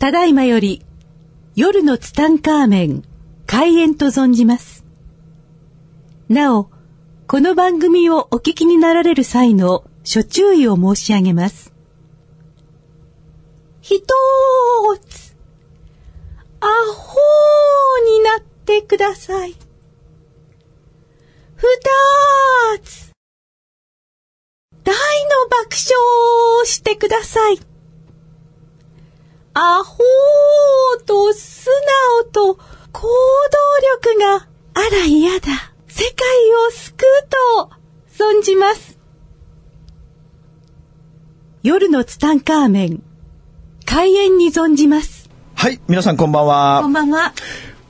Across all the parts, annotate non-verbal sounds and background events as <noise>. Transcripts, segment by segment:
ただいまより、夜のツタンカーメン、開演と存じます。なお、この番組をお聞きになられる際の諸注意を申し上げます。ひとーつ、アホーになってください。ふたーつ、大の爆笑をしてください。アホーと素直と行動力があら嫌だ。世界を救うと存じます。夜のツタンカーメン、開演に存じます。はい、皆さんこんばんは。こんばんは。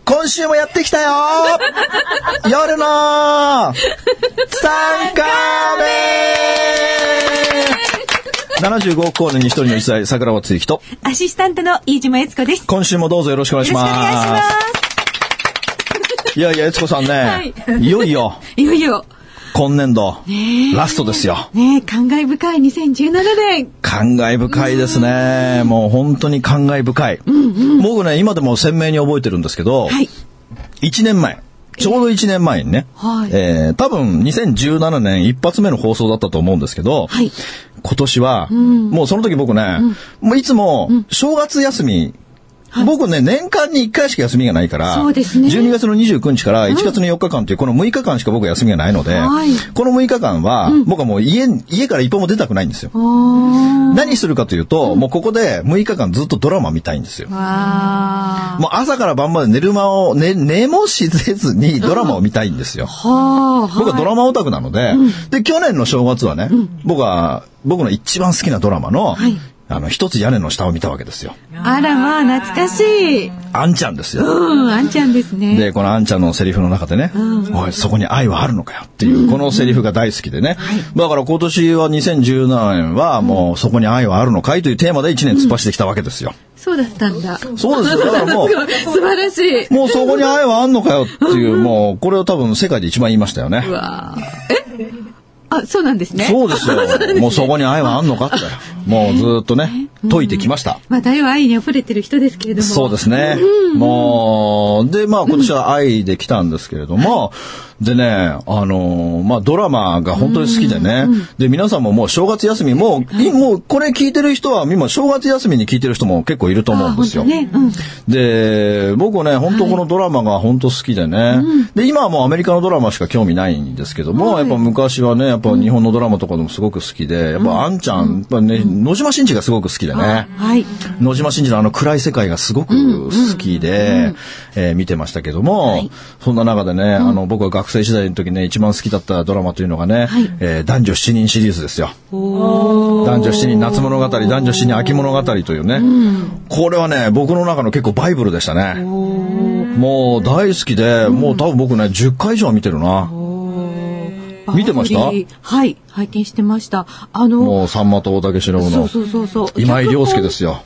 今週もやってきたよ <laughs> 夜のツタンカーメン !75 億光年に一人の一歳、桜庭つゆきと、アシスタントの飯島悦子です。今週もどうぞよろしくお願いします。よろしくお願いします。いやいや、悦子さんね、はいい、よいよ、いよいよ、今年度、ラストですよ。ねえ、感慨深い2017年。感慨深いですね。もう本当に感慨深い。僕ね、今でも鮮明に覚えてるんですけど、はい。1年前、ちょうど1年前にね、はい。えー多分2017年一発目の放送だったと思うんですけど、はい。今年は、もうその時僕ね、もういつも正月休み、僕ね、年間に1回しか休みがないから、そうですね。12月の29日から1月の4日間というこの6日間しか僕休みがないので、はい。この6日間は、僕はもう家、家から一歩も出たくないんですよ。何するかというと、もうここで6日間ずっとドラマ見たいんですよ。もう朝から晩まで寝る間を、ね、寝もしせずにドラマを見たいんですよ。はあ。僕はドラマオタクなので、で、去年の正月はね、僕は、僕の一番好きなドラマの、はいあの、一つ屋根の下を見たわけですよ。あらまあ、懐かしい。あんちゃんですよ。うん、あんちゃんですね。で、このあんちゃんのセリフの中でね、おい、そこに愛はあるのかよっていう、このセリフが大好きでね。だから今年は2017年はもうそこに愛はあるのかいというテーマで1年突っ走ってきたわけですよ。そうだったんだ。そうですよ。だからもう、<laughs> 素晴らしい。もうそこに愛はあんのかよっていう、もう、これを多分世界で一番言いましたよね。うわーえ？あ、そうなんですね。そうですよ。<laughs> もうそこに愛はあんのかって。もうずっとね、解いてきました。まあ、大は愛に溢れてる人ですけれども。そうですね。もう、で、まあ今年は愛で来たんですけれども、でね、あのーまあドラマが本当に好きでね、で、皆さんももう正月休み、もう、いもうこれ聞いてる人は、今正月休みに聞いてる人も結構いると思うんですよ。ね。うん。で、僕ね、本当このドラマが本当好きでね、で、今はもうアメリカのドラマしか興味ないんですけども、やっぱ昔はね、ぱ日本のドラマとかでもすごく好きで、やっぱあんちゃん、やっぱね、野島真司がすごく好きでね、はい。野島真司のあの暗い世界がすごく好きで、えー見てましたけども、そんな中でね、あの、僕は学生時代の時ね、一番好きだったドラマというのがね、えー男女七人シリーズですよ。男女七人夏物語、男女七人秋物語というね、これはね、僕の中の結構バイブルでしたね。もう大好きで、もう多分僕ね、10回以上は見てるな。見てました？はい。拝見してました。あの、もう、さんまと大竹しのぶのそうそうそうそう。今井亮介ですよ。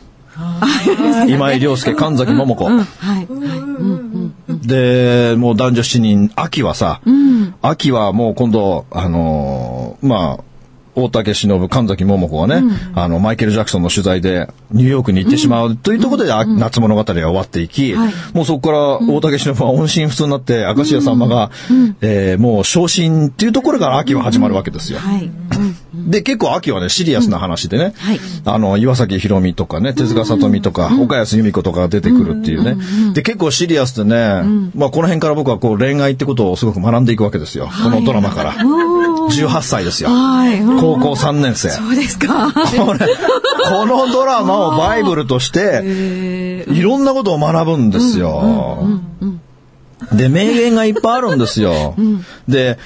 今井亮介、神崎桃子。うん、はい。はい。うん、うん。で、もう男女7人、秋はさ、秋はもう今度、あのーまあ、大竹しのぶ、神崎桃子がね、あの、マイケル・ジャクソンの取材でニューヨークに行ってしまうというところで、あ夏物語が終わっていき、はい。もうそこから大竹しのぶは音信不通になって、明石家さん。まが、えーもう昇進っていうところから秋は始まるわけですよ。はい。うん。で、結構秋はね、シリアスな話でね、はいあの、岩崎宏美とかね、手塚さとみとか、岡安由美子とかが出てくるっていうね。で、結構シリアスでね、まあこの辺から僕はこう恋愛ってことをすごく学んでいくわけですよ。このドラマから。18歳ですよ。高校3年生。そうですか。これこのドラマをバイブルとして、えいろんなことを学ぶんですよ。で、名言がいっぱいあるんですよ。で、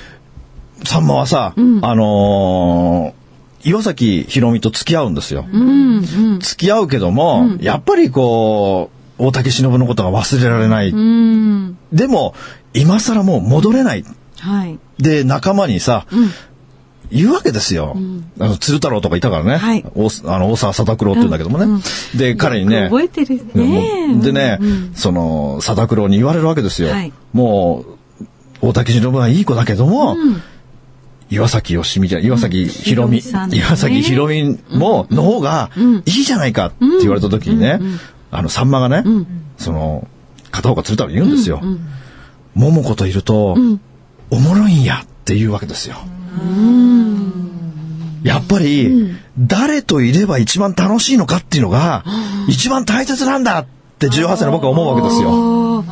さんまはさ、あのー岩崎宏美と付き合うんですよ。ーうん、うん。付き合うけども、やっぱりこう、大竹しのぶのことが忘れられない。うん。でも、今更もう戻れない。はい。で、仲間にさ、言うわけですよ。あの、鶴太郎とかいたからね。はい大あの大沢貞九郎って言うんだけどもね。で、彼にね、覚えてるね。でね、その、貞九郎に言われるわけですよ。はいもう、大竹しのぶはいい子だけども、岩崎よしみじゃ、岩崎ひろみ、岩崎ひろみも、の方がいいじゃないかって言われた時にね、あの、さんまがね、その、片岡鶴太郎に言うんですよ。桃子といると、おもろいんやっていうわけですよ。やっぱり、誰といれば一番楽しいのかっていうのが、一番大切なんだって18歳の僕は思うわけですよ。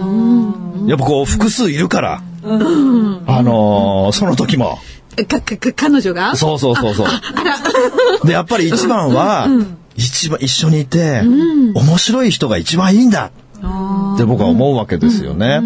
やっぱこう、複数いるから。あのーその時も。か、か、か、彼女が？そうそうそうそう。で、やっぱり一番は、一番一緒にいて、面白い人が一番いいんだって僕は思うわけですよね。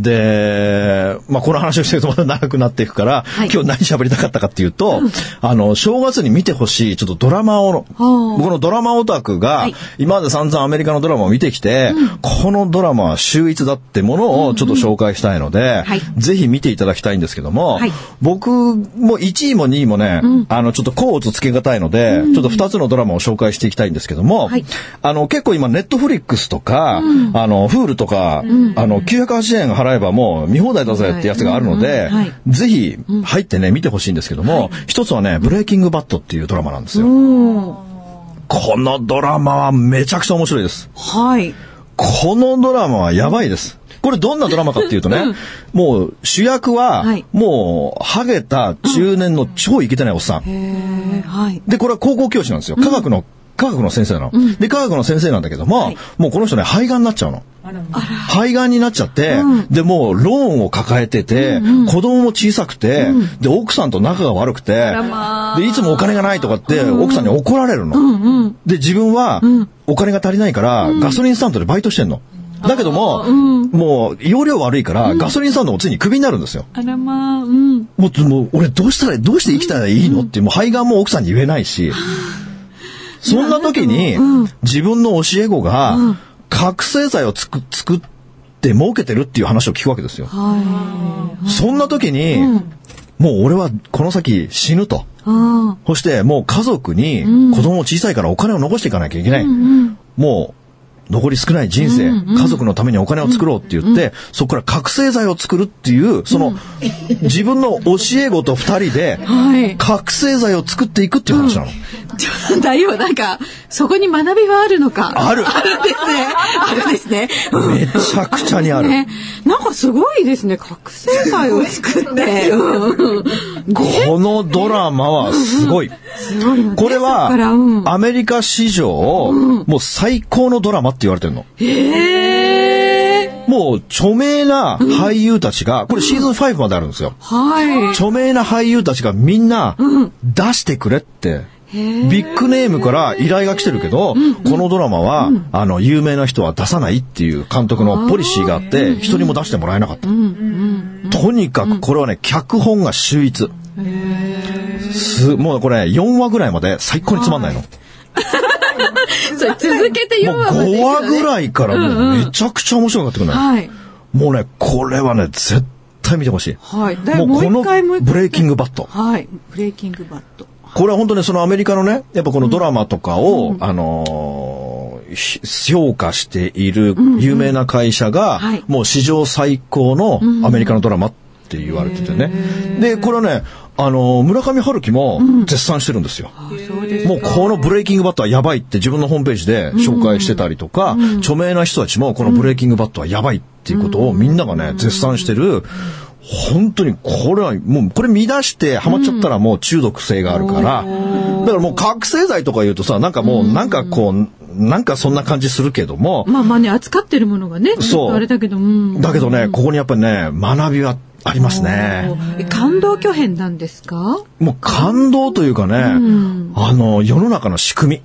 で、まあこの話をしてるとまだ長くなっていくから、はい。今日何喋りたかったかっていうと、あの、正月に見てほしいちょっとドラマを、僕のドラマオタクが、はい。今まで散々アメリカのドラマを見てきて、このドラマは秀逸だってものをちょっと紹介したいので、はい。ぜひ見ていただきたいんですけども、はい。僕も1位も2位もね、あの、ちょっと甲乙つけがたいので、ちょっと2つのドラマを紹介していきたいんですけども、はい。あの、結構今、ネットフリックスとか、あの、フールとか、あの、980円払えばもう見放題だぜってやつがあるので、ぜひ入ってね、見てほしいんですけども、一つはね、ブレイキングバットっていうドラマなんですよ。このドラマはめちゃくちゃ面白いです。はい。このドラマはやばいです。これどんなドラマかっていうとね、もう主役ははい、もう、ハゲた中年の超イケてないおっさん。へーはい。で、これは高校教師なんですよ。科学の、科学の先生なの。で、科学の先生なんだけども、はい。もうこの人ね、肺がんになっちゃうの。肺がんになっちゃって、で、もうローンを抱えてて、子供も小さくて、で、奥さんと仲が悪くて、で、いつもお金がないとかって、奥さんに怒られるの。で、自分は、お金が足りないから、ガソリンスタンドでバイトしてんの。だけども、もう、容量悪いから、ガソリンスタンドもついにクビになるんですよ。あらまあ、うん。もう、もう俺どうしたら、どうして生きたらいいのって、もう肺がんも奥さんに言えないし、そんな時に、自分の教え子が、覚醒剤をつく、作って儲けてるっていう話を聞くわけですよ。はそんな時に、もう俺はこの先死ぬと。そしてもう家族に子供小さいからお金を残していかなきゃいけない。もう残り少ない人生、家族のためにお金を作ろうって言って、そこから覚醒剤を作るっていう、その、自分の教え子と二人で、はい。覚醒剤を作っていくっていう話なの。<laughs> ちょだいぶなんか、そこに学びはあるのか？あるあるんですね。あるんですね。うんめちゃくちゃにある。ね、なんかすごいですね。覚醒剤を作って。うんこのドラマはすごい。すごいこれはう、んアメリカ史上、もう最高のドラマって言われてるの。へえ。もう著名な俳優たちが、これシーズン5まであるんですよ。はい。著名な俳優たちがみんな出してくれって。ビッグネームから依頼が来てるけど、このドラマは、あの、有名な人は出さないっていう監督のポリシーがあって、一人も出してもらえなかった。とにかくこれはね、脚本が秀逸。す、もうこれ4話ぐらいまで最高につまんないの。<laughs> それ続けて4もう話まで5話ぐい。らいからもうめちゃくちゃ面白くなってくるのよ。はい。もうね、これはね、絶対見てほしい。はい。だもうこのブレイキングバット。はい。ブレイキングバット。これは本当にそのアメリカのね、やっぱこのドラマとかを、あのーひ評価している有名な会社が、はいもう史上最高のアメリカのドラマって言われててね。で、これはね、あのー村上春樹も絶賛してるんですよ。うですもうこのブレイキングバットはやばいって自分のホームページで紹介してたりとか、著名な人たちもこのブレイキングバットはやばいっていうことをみんながね、絶賛してる、本当にこれはもうこれ見出してハマっちゃったらもう中毒性があるから、だからもう覚醒剤とか言うとさ、なんかもうなんかこう、なんかそんな感じするけども、まあまあね、扱ってるものがね、そう。あれだけど、うん。だけどね、ここにやっぱりね、学びはありますね。え感動巨編なんですか？もう感動というかね、んあの、世の中の仕組み。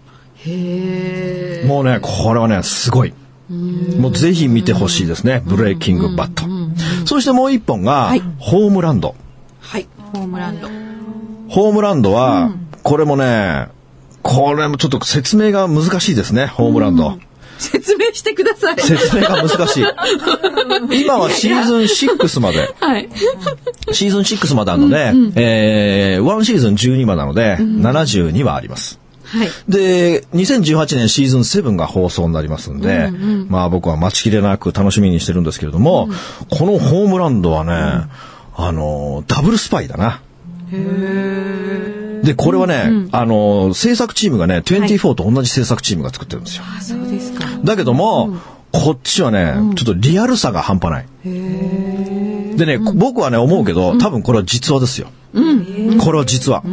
へえ。もうね、これはね、すごい。もうぜひ見てほしいですね。ブレイキングバット。そしてもう一本がはい、ホームランド。はい。ホームランド。ホームランドは、これもね、これもちょっと説明が難しいですね、ホームランド。説明してください。説明が難しい。今はシーズン6まで、はい。シーズン6まであるので、えー、1シーズン12話なので、72話あります。はい。で、2018年シーズン7が放送になりますんで、まあ僕は待ちきれなく楽しみにしてるんですけれども、このホームランドはね、あの、ダブルスパイだな。で、これはね、あの、制作チームがね、24と同じ制作チームが作ってるんですよ。あ、そうですか。だけども、こっちはね、ちょっとリアルさが半端ない。でね、僕はね、思うけど、多分これは実話ですよ。これは実話。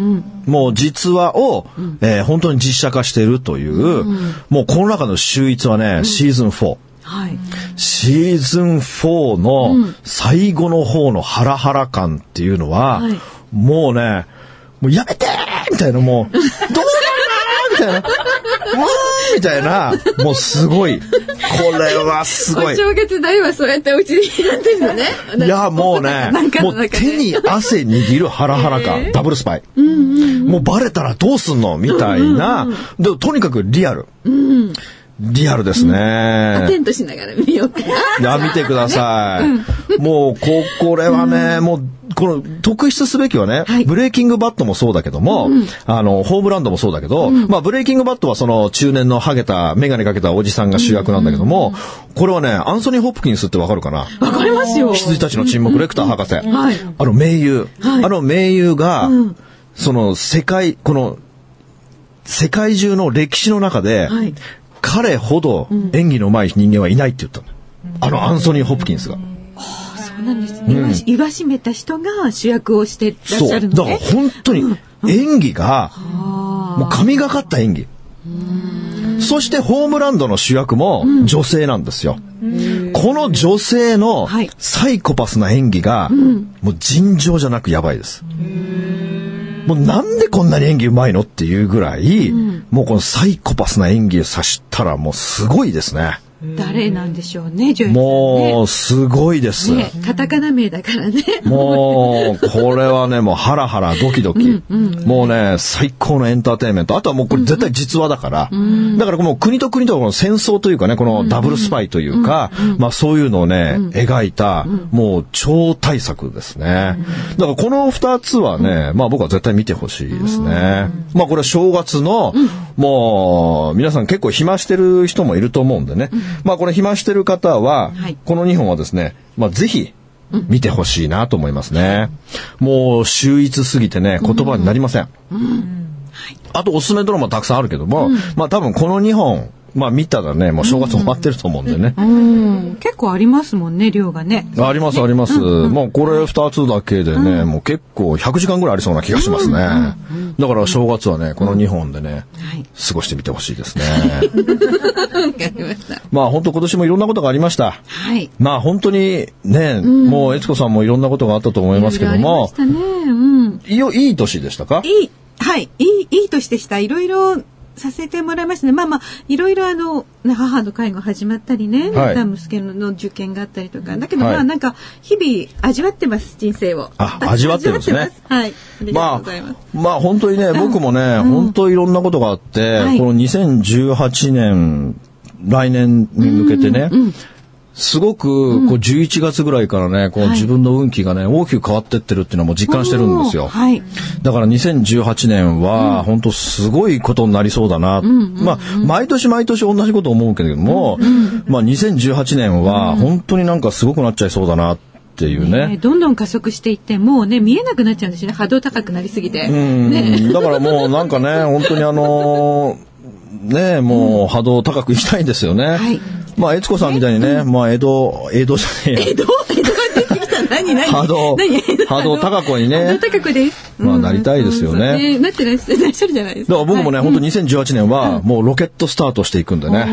もう実話を、えー本当に実写化しているという、もうこの中の秀逸はね、シーズン4。はい。シーズン4の最後の方のハラハラ感っていうのは、はいもうね、もうやめてーみたいな、もう、どうなるのみたいな、うわーみたいな、もうすごい。これはすごい。正月大はそうやってお家にやってるのね。いや、もうねもう手に汗握るハラハラ感、ダブルスパイ。もうバレたらどうすんのみたいな。でとにかくリアル。リアルですね。テントしながら見ようかな。いや、見てください。もう、こ、これはね、もう、この、特筆すべきはね、はいブレイキングバットもそうだけども、あの、ホームランドもそうだけど、まあ、ブレイキングバットはその、中年のハゲた、メガネかけたおじさんが主役なんだけども、これはね、アンソニー・ホップキンスってわかるかな？わかりますよ。羊たちの沈黙、レクター博士。はいあの名優。はいあの名優が、その世界、この、世界中の歴史の中で、はい彼ほど演技の上手い人間はいないって言ったの。あのアンソニー・ホップキンスが。そうなんです。言わし言わしめた人が主役をしてらっ。しゃるのね。だから本当に演技が、もう神がかった演技。そしてホームランドの主役も女性なんですよ。この女性のはいサイコパスな演技が、もう尋常じゃなくやばいです。もうなんでこんなに演技うまいのっていうぐらい、もうこのサイコパスな演技をさしたらもうすごいですね。誰なんでしょうね、女優さんね。もうすごいです。ね、カタカナ名だからね。もう、これはね、もうハラハラドキドキ。もうね、最高のエンターテインメント。あとはもうこれ絶対実話だから。だからもう国と国との戦争というかね、このダブルスパイというか、まあそういうのをね、描いた、もう超大作ですね。だからこの二つはね、まあ僕は絶対見てほしいですね。まあこれは正月の、もう、皆さん結構暇してる人もいると思うんでね。まあこれ暇してる方ははい、この2本はですね、まあぜひ、見てほしいなと思いますね。もう秀逸すぎてね、言葉になりません。あとおすすめドラマたくさんあるけども、まあ多分この2本、まあ見たらね、もう正月終わってると思うんでね。うん。結構ありますもんね、量がね。ありますあります。もうこれ2つだけでね、もう結構100時間ぐらいありそうな気がしますね。だから正月はね、この2本でね、はい。過ごしてみてほしいですね。<laughs> まあ本当今年もいろんなことがありました。はい。まあ本当にね、もう悦子さんもいろんなことがあったと思いますけどもいい年でしたか？いい、はい、いい、いい年でした。いろいろさせてもらいましたね。まあまあ、いろいろあの、ね母の介護始まったりね、はい息子の受験があったりとか。だけどはいまあなんか、日々味わってます、人生を。あ味わってるんですねはい。ありがとまあうございます。、まあ本当にね、僕もね、本当いろんなことがあって、はいこの2018年、来年に向けてね、すごく、こう11月ぐらいからね、こうはい自分の運気がね、大きく変わってってるっていうのも実感してるんですよ。はい。だから2018年は、本当すごいことになりそうだな。まあ、毎年毎年同じこと思うけれども、まあ2018年は、本当になんかすごくなっちゃいそうだなっていうね。ねどんどん加速していって、もうね、見えなくなっちゃうんですよね。波動高くなりすぎて。うんね。だからもうなんかね、本当にあのーねもう波動高くいきたいんですよね。はいまあ、悦子さんみたいにね、まあ、江戸、江戸じゃねえや。江戸？江戸が出てきた？<laughs> 何？何？波動何？波動高子にね。高子です。まあなりたいですよね。なってらっしゃるらっしゃるじゃないですか。だから僕もね、はい。本当2018年はもうロケットスタートしていくんでね。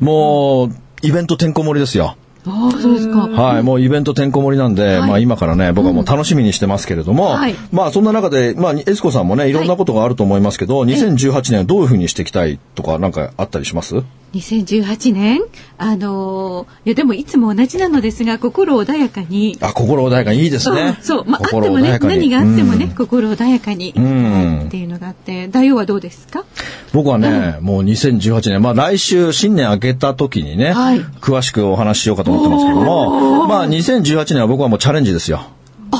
もう、イベントてんこ盛りですよ。ああ、そうですか。はい、もうイベントてんこ盛りなんで、まあ今からね、僕はもう楽しみにしてますけれども、はい。まあそんな中で、まあエスコさんもね、いろんなことがあると思いますけど、2018年はどういうふうにしていきたいとかなんかあったりします？2018年？あのーいやでもいつも同じなのですが、心穏やかに。あ、心穏やかにいいですね。そうそう。まあ、あって心もね、何があってもね、うん心穏やかに。んっていうのがあって、大王はどうですか？僕はね、もう2018年、まあ来週新年明けた時にね、はい詳しくお話ししようかと思ってますけども、まあ2018年は僕はもうチャレンジですよ。チ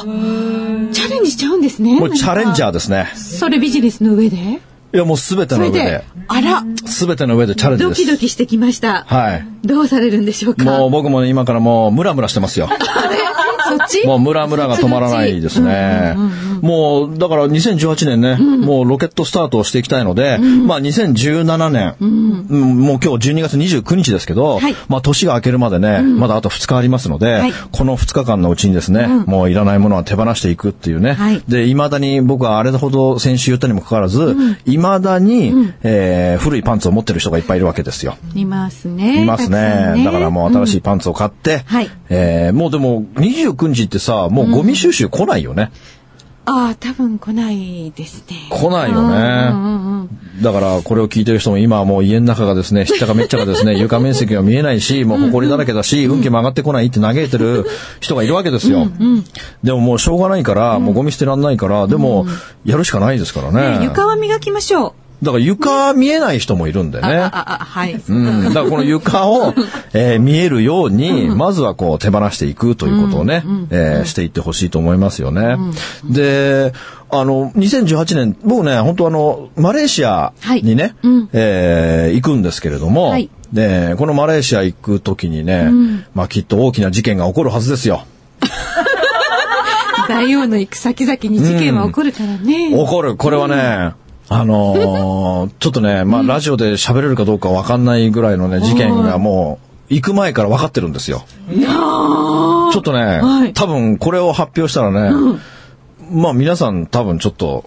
ャレンジしちゃうんですね。もうチャレンジャーー。ですね。それビジネスの上で？いやもうすべての上で、、あら、すべての上でチャレンジです。ドキドキしてきました。はい。どうされるんでしょうか？もう僕もね、今からもうムラムラしてますよ。<laughs> そっち？もうムラムラが止まらないですね。もう、だから2018年ね、もうロケットスタートをしていきたいので、まあ2017年、うん。もう今日12月29日ですけど、はい。まあ年が明けるまでね、まだあと2日ありますので、はい。この2日間のうちにですね、もういらないものは手放していくっていうね。はい。で、未だに僕はあれほど先週言ったにもかかわらず、未だに、えー古いパンツを持ってる人がいっぱいいるわけですよ。いますね。いますね。だからもう新しいパンツを買って、はい。えーもうでも29日ってさ、もうゴミ収集来ないよね。ああ、多分来ないですね。来ないようんうんね。だからこれを聞いてる人も今はもう家の中がですね、<laughs> しっちゃかめっちゃかですね、床面積が見えないし、もう埃だらけだし、運気も上がってこないって嘆いてる人がいるわけですよ。でももうしょうがないから、もうゴミ捨てらんないから、でもやるしかないですからね。ね床は磨きましょう。だから床見えない人もいるんだよね。はい。うん、だからこの床を、<laughs> えー見えるように、まずはこう手放していくということをね、えーしていってほしいと思いますよね。で、あの、2018年、僕ね、本当あの、マレーシアにね、うんえー行くんですけれども、はいで、このマレーシア行くときにね、まあきっと大きな事件が起こるはずですよ。<laughs> 大王の行く先々に事件は起こるからね。起こる。これはね、あのーちょっとね、まあ、ラジオで喋れるかどうかわかんないぐらいのね、事件がもう、行く前から分かってるんですよ。ちょっとね、はい多分これを発表したらね、まあ皆さん多分ちょっと、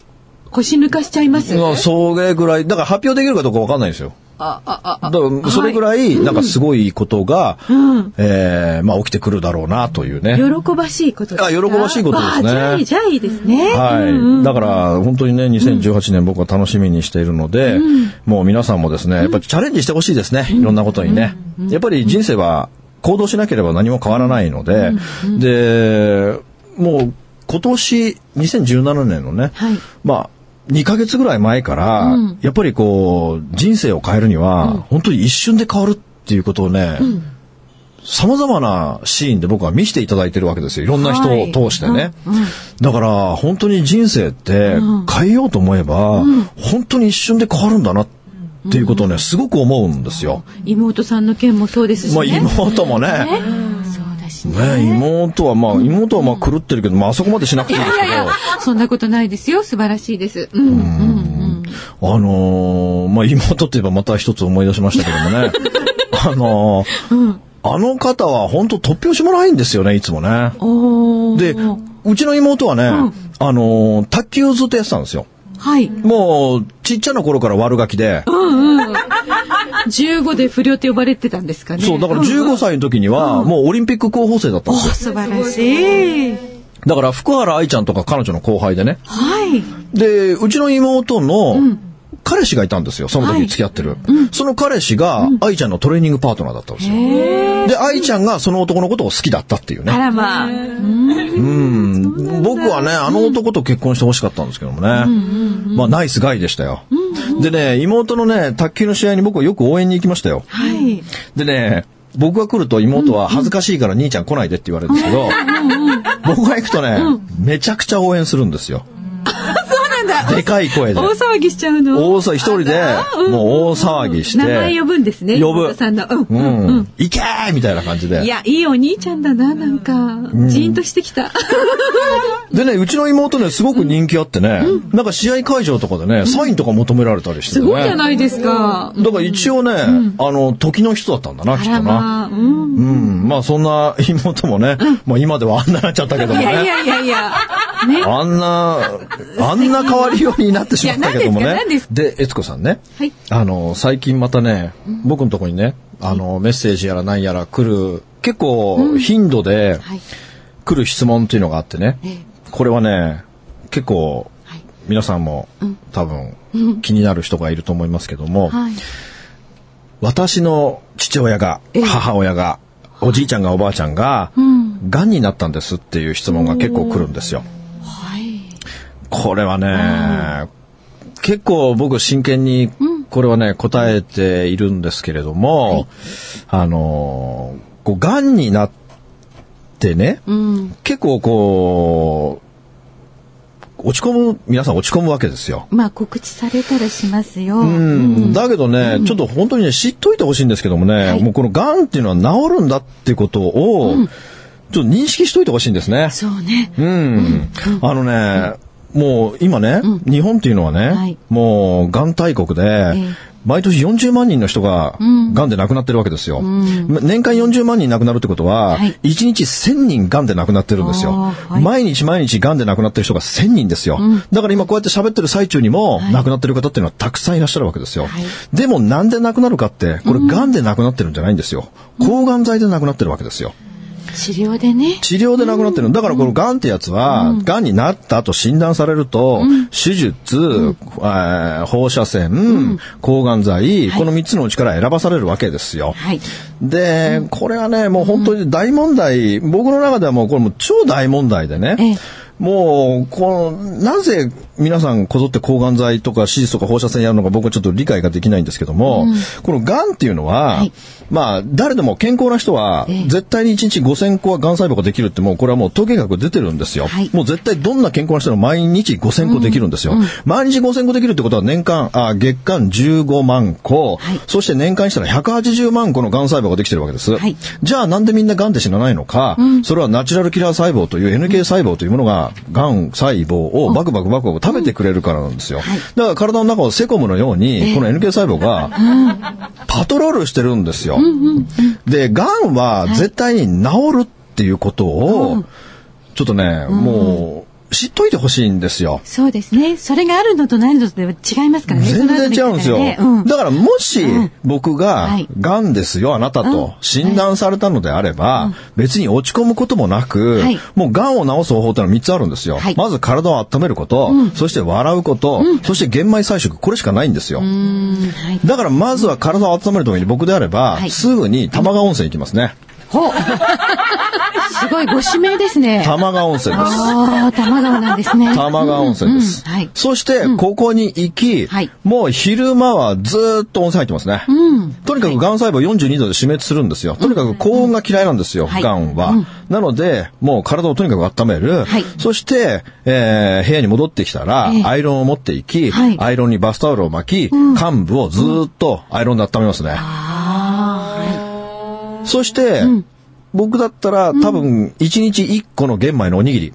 腰抜かしちゃいます。まあそれぐらい、だから発表できるかどうかわかんないんですよ。あ、あ、あ、あ。だからそれぐらい、なんかすごいことが、うん。えーまあ起きてくるだろうなというね。喜ばしいことですか？あ喜ばしいことですね。あじゃあいい、じゃあいいですね。はい、うんうんだから本当にね2018年僕は楽しみにしているので、もう皆さんもですねやっぱりチャレンジしてほしいですね、いろんなことにね、やっぱり人生は行動しなければ何も変わらないので、でもう今年2017年のね、はい。まあ2ヶ月ぐらい前から、うん。やっぱりこう人生を変えるには、本当に一瞬で変わるっていうことをね、様々なシーンで僕は見せていただいてるわけですよ。いろんな人を通してね。うん。うん。だから、本当に人生って変えようと思えば、本当に一瞬で変わるんだなっていうことをね、すごく思うんですよ。妹さんの件もそうですしまあね。妹もね、ねしね。ね妹はまあ、妹はまあ狂ってるけど、まああそこまでしなくていいんですけど、そんなことないですよ。素晴らしいです。うん、うん、うん。あのーまあ妹って言えばまた一つ思い出しましたけどもね、<laughs> あのーあの方は本当突拍子もないんですよね、いつもね。で、うちの妹はね、あのー卓球をずっとやってたんですよ。はい。もう、ちっちゃな頃から悪ガキで、15で不良って呼ばれてたんですかね。そう、だから15歳の時には、もうオリンピック候補生だったんですよ。素晴らしい。だから福原愛ちゃんとか彼女の後輩でね。はい。で、うちの妹の彼氏がいたんですよ。その時付き合ってる。その彼氏が愛ちゃんのトレーニングパートナーだったんですよ。で、愛ちゃんがその男のことを好きだったっていうあね。らまあ。うん。僕はね、あの男と結婚してほしかったんですけどもね。まあ、ナイスガイでしたよ。でね、妹のね、卓球の試合に僕はよく応援に行きましたよ。はい。でね、僕が来ると妹は恥ずかしいから兄ちゃん来ないでって言われるんですけど、僕が行くとね、めちゃくちゃ応援するんですよ。<laughs> <laughs> でかい声で。大騒ぎしちゃうの？大騒ぎ、一人で、もう大騒ぎして。名前呼ぶんですね。呼ぶ妹さんの。うん。ううん。ん。行けーみたいな感じで。いや、いいお兄ちゃんだな、なんか。ジーンとしてきた。<laughs> でね、うちの妹ね、すごく人気あってね、なんか試合会場とかでね、サインとか求められたりしてね。すごいじゃないですか。だから一応ね、あの、時の人だったんだな、きっあとな。うん。うん。まあそんな妹もね、まあ今ではあんなになっちゃったけどもね。いやいやいやいや。ね。あんな、あんな変わりようになってしまったけどもねで悦子さんね。はい。あの、最近またね、僕のとこにね、あの、メッセージやら何やら来る、結構頻度ではい。来る質問っていうのがあってね、ええこれはね、結構はい。皆さんも多分気になる人がいると思いますけども、はい。私の父親が、ええ母親が、おじいちゃんがおばあちゃんが、うん。癌になったんですっていう質問が結構来るんですよ。はい。これはね、結構僕真剣にこれはね、答えているんですけれども、あのー、こう、癌になってね、うん。結構こう、落ち込む、皆さん落ち込むわけですよ。まあ、告知されたらしますよ。うん、だけどね、ちょっと本当にね、知っといてほしいんですけどもね、いもうこの癌っていうのは治るんだってことを、ちょっと認識しといてほしいんですね。そうね。うん。あのね、もう今ね、日本っていうのはね、はいもう、がん大国で、え毎年40万人の人が、がんで亡くなってるわけですよ。年間40万人亡くなるってことは、はい1日1000人がんで亡くなってるんですよ。はい毎日毎日がんで亡くなってる人が1000人ですよ。だから今こうやって喋ってる最中にも、亡くなってる方っていうのはたくさんいらっしゃるわけですよ。はいでもなんで亡くなるかって、これがんで亡くなってるんじゃないんですよ。抗がん剤で亡くなってるわけですよ。治療でね。治療で亡くなってる。だからこの癌ってやつは、癌になった後診断されると、手術、えー放射線、抗がん剤、この3つのうちから選ばされるわけですよ。はい。で、これはね、もう本当に大問題、僕の中ではもうこれもう超大問題でね。ええもう、この、なぜ皆さんこぞって抗がん剤とか手術とか放射線やるのか僕はちょっと理解ができないんですけども、この癌っていうのは、はいまあ、誰でも健康な人は、ええ。絶対に1日5000個は癌細胞ができるってもう、これはもう統計学出てるんですよ。はい。もう絶対どんな健康な人でも毎日5000個できるんですよ。毎日5000個できるってことは年間、あ月間15万個、はい。そして年間にしたら180万個の癌細胞ができてるわけです。はい。じゃあなんでみんな癌で死なないのか、それはナチュラルキラー細胞という NK 細胞というものが癌細胞をバクバクバクバク食べてくれるからなんですよ。はい。だから体の中をセコムのように、この NK 細胞がパトロールしてるんですよ。で、癌は絶対に治るっていうことを、ちょっとね、もう知っといてほしいんですよ。そうですね。それがあるのとないのとでは違いますからね。全然違うんですよ。だからもし僕がはい、癌ですよ、あなたと診断されたのであれば、別に落ち込むこともなくはい、もう癌を治す方法ってのは3つあるんですよはい。まず体を温めること、そして笑うこと、そして玄米菜食、これしかないんですよ。だからまずは体を温めるために僕であればは、いすぐに玉川温泉行きますね。ほう。すごいご指名ですね。玉川温泉です。ああ、玉川なんですね。玉川温泉です。うんはい。そして、ここに行き、はいもう昼間はずーっと温泉入ってますね。うん。とにかく、癌細胞42度で死滅するんですよ。とにかく高温が嫌いなんですよ、はい癌は。なので、もう体をとにかく温める。はいそして、えー部屋に戻ってきたら、ええアイロンを持っていき、はいアイロンにバスタオルを巻き、患部をずーっとアイロンで温めますね。あそして、僕だったら多分、1日1個の玄米のおにぎり。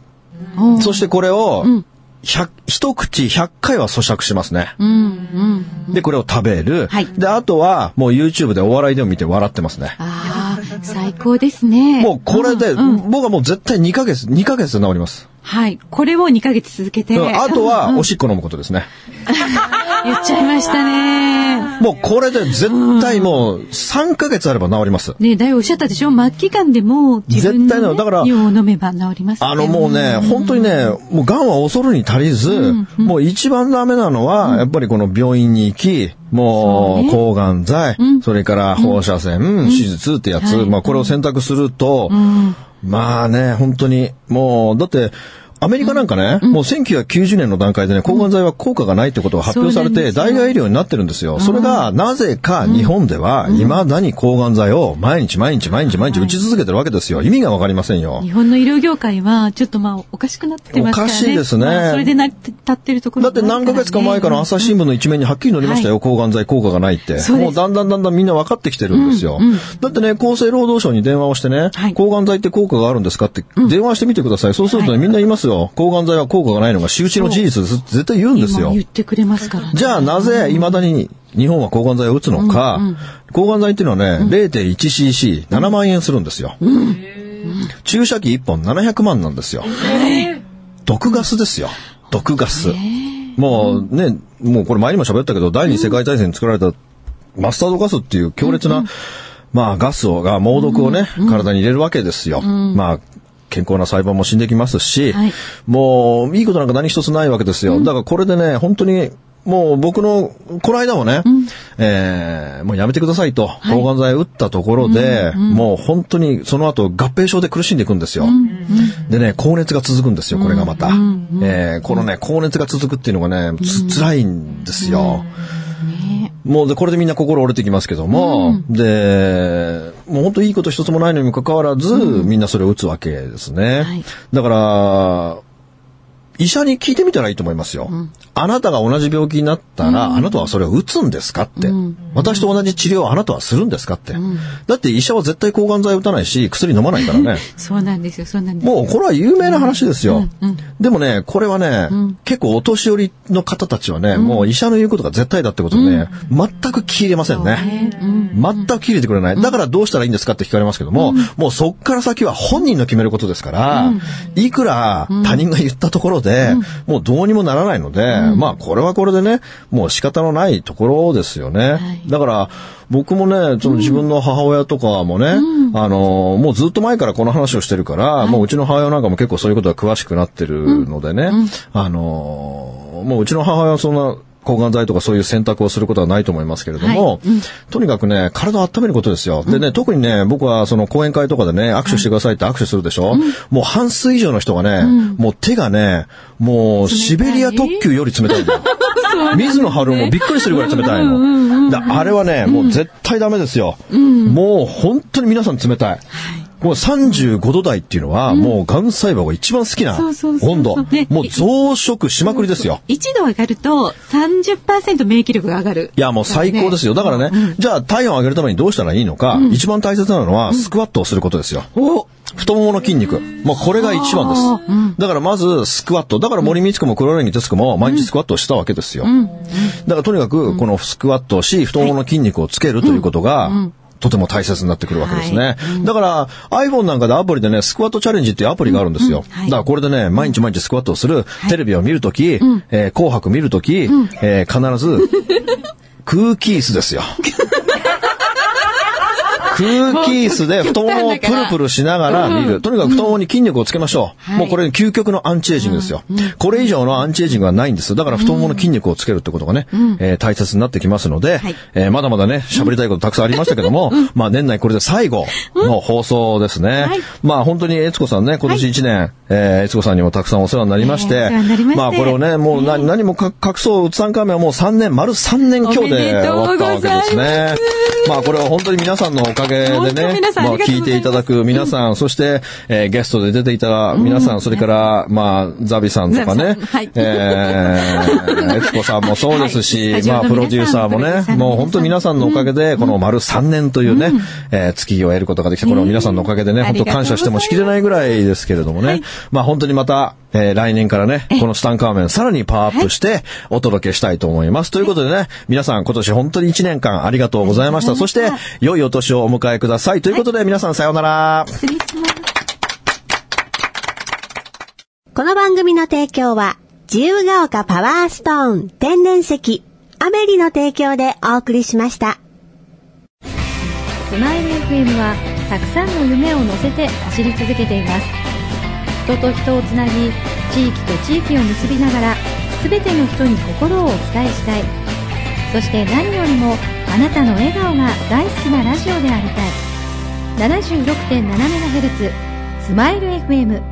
あ。おそしてこれを、100一口100回は咀嚼しますね。うんうん。で、これを食べる。はいで、あとは、もう YouTube でお笑いでも見て笑ってますね。ああ、最高ですね。もうこれで、僕はもう絶対2ヶ月、2ヶ月で治ります。はい。これを2ヶ月続けて。あとは、おしっこ飲むことですね。<laughs> 言っちゃいましたね。もうこれで絶対もう3ヶ月あれば治ります。ねだいぶおっしゃったでしょ？末期癌でも自分の、ね、絶対なのだから尿を飲めば治りますってあのもうね、本当にね、もう癌は恐るに足りず、もう一番ダメなのは、やっぱりこの病院に行き、もう抗がん剤、それから放射線、手術ってやつ、はい。まあこれを選択すると、うん。まあね、本当に、もう、だって、アメリカなんかね、もう1990年の段階でね、抗がん剤は効果がないってことが発表されて、代替医療になってるんですよ。それが、なぜか日本では、未だに抗がん剤を毎日毎日毎日毎日打ち続けてるわけですよ。意味がわかりませんよ日。本の医療業界はちょっとまあおかしくなってますからね。おかしいですねまあそれでな立ってるところだって何ヶ月か前から朝日新聞の一面にはっきり載りましたよ、は抗がん剤効果がないって。もうだんだんだんだんみんな分かってきてるんですよ。だってね、厚生労働省に電話をしてね、はい抗がん剤って効果があるんですかって電話してみてください。そうするとね、みんな言いますよ。抗がん剤は効果がないのが周知の事実です。絶対言うんですよ今。言ってくれますからね。じゃあなぜ未だに日本は抗がん剤を打つのか、抗がん剤っていうのはね、0.1cc、7万円するんですよ。注射器1本700万なんですよ。毒ガスですよ。毒ガス。もうね、もうこれ前にも喋ったけど、第二次世界大戦に作られたマスタードガスっていう強烈な、まあガスをが猛毒をね、体に入れるわけですよ。まあ健康な細胞も死んできますし、はい。もういいことなんか何一つないわけですよ。だからこれでね、本当にもう僕の、この間もね、えーもうやめてくださいと、抗がん剤打ったところで、もう本当にその後合併症で苦しんでいくんですよ。でね、高熱が続くんですよ、これがまた。えーこのね、高熱が続くっていうのがね、つ、辛いんですよ。もうで、これでみんな心折れてきますけども、で、もう本当いいこと一つもないのにもかかわらず、みんなそれを打つわけですね。はいだから、医者に聞いてみたらいいと思いますよ。あなたが同じ病気になったら、あなたはそれを打つんですかって。私と同じ治療をあなたはするんですかって。だって医者は絶対抗がん剤打たないし、薬飲まないからね。<laughs> そうなんですよ、そうなんですよ。もうこれは有名な話ですよ。でもね、これはね、結構お年寄りの方たちはね、もう医者の言うことが絶対だってことでね、全く聞き入れませんね。全く聞き入れてくれない。だからどうしたらいいんですかって聞かれますけども、もうそっから先は本人の決めることですから、いくら他人が言ったところで、もうどうにもならないので、まあこれはこれでね、もう仕方のないところですよね。だから、僕もね、その自分の母親とかもね、あの、もうずっと前からこの話をしてるから、もううちの母親なんかも結構そういうことが詳しくなってるのでね、あの、もううちの母親はそんな、抗がん剤とかそういう選択をすることはないと思いますけれども、とにかくね、体を温めることですよ。でね、特にね、僕はその講演会とかでね、握手してくださいって握手するでしょ、もう半数以上の人がね、もう手がね、もうシベリア特急より冷たいんだよ。<laughs> 水野春夫もびっくりするぐらい冷たいの。であれはね、もう絶対ダメですよ。もう本当に皆さん冷たい。もう35度台っていうのは、もう癌細胞が一番好きな温度ね。もう増殖しまくりですよ。1度上がると30%免疫力が上がる。いや、もう最高ですよ。だからね、じゃあ体温を上げるためにどうしたらいいのか、一番大切なのは、スクワットをすることですよ。お太ももの筋肉。もうこれが一番です。だからまずスクワット。だから森光子も黒柳徹子も毎日スクワットをしたわけですよ。だからとにかくこのスクワットをし、太ももの筋肉をつけるということが、とても大切になってくるわけですね。だから iPhone なんかでアプリでね、スクワットチャレンジっていうアプリがあるんですよ。はい。だからこれでね、毎日毎日スクワットをする、テレビを見るとき、えー紅白見るとき、えー必ず、空気椅子ですよ。<laughs> 空気椅子で太ももをプルプルしながら見る。とにかく太ももに筋力をつけましょう。もうこれ究極のアンチエイジングですよ。これ以上のアンチエイジングはないんです。だから太ももの筋肉をつけるってことがね、えー大切になってきますので、はい。えーまだまだね、喋りたいことたくさんありましたけども、まあ年内これで最後の放送ですね。はい。まあ本当に悦子さんね、今年1年、えー悦子さんにもたくさんお世話になりまして、まあこれをね、もう何何もか隠そう、うつさんカメはもう3年、丸3年今日で終わったわけですね。まあこれは本当に皆さんのおかげで本当ね、皆さんあまあ聞いていただく皆さん、そして、えーゲストで出ていた皆さん、それから、まあ、ザビさんとかね。はい、えー、<laughs> 悦子さんもそうですし、まあ、プロデューサーもねもう本当に皆さんのおかげで、この丸3年というね、えー月日を得ることができた、これを皆さんのおかげでね、うん本当感謝してもしきれないぐらいですけれどもね、まあ本当にまた、えー来年からね、このスタンカーメンさらにパワーアップしてお届けしたいと思います。ということでね、皆さん今年本当に1年間ありがとうございました。そして、良いお年をお迎えください。ということで皆さんさようなら。失礼します。この番組の提供は、自由が丘パワーストーン天然石、アメリの提供でお送りしました。スマイル FM はたくさんの夢を乗せて走り続けています人と人をつなぎ地域と地域を結びながら全ての人に心をお伝えしたいそして何よりもあなたの笑顔が大好きなラジオでありたい。76.7MHz スマイル FM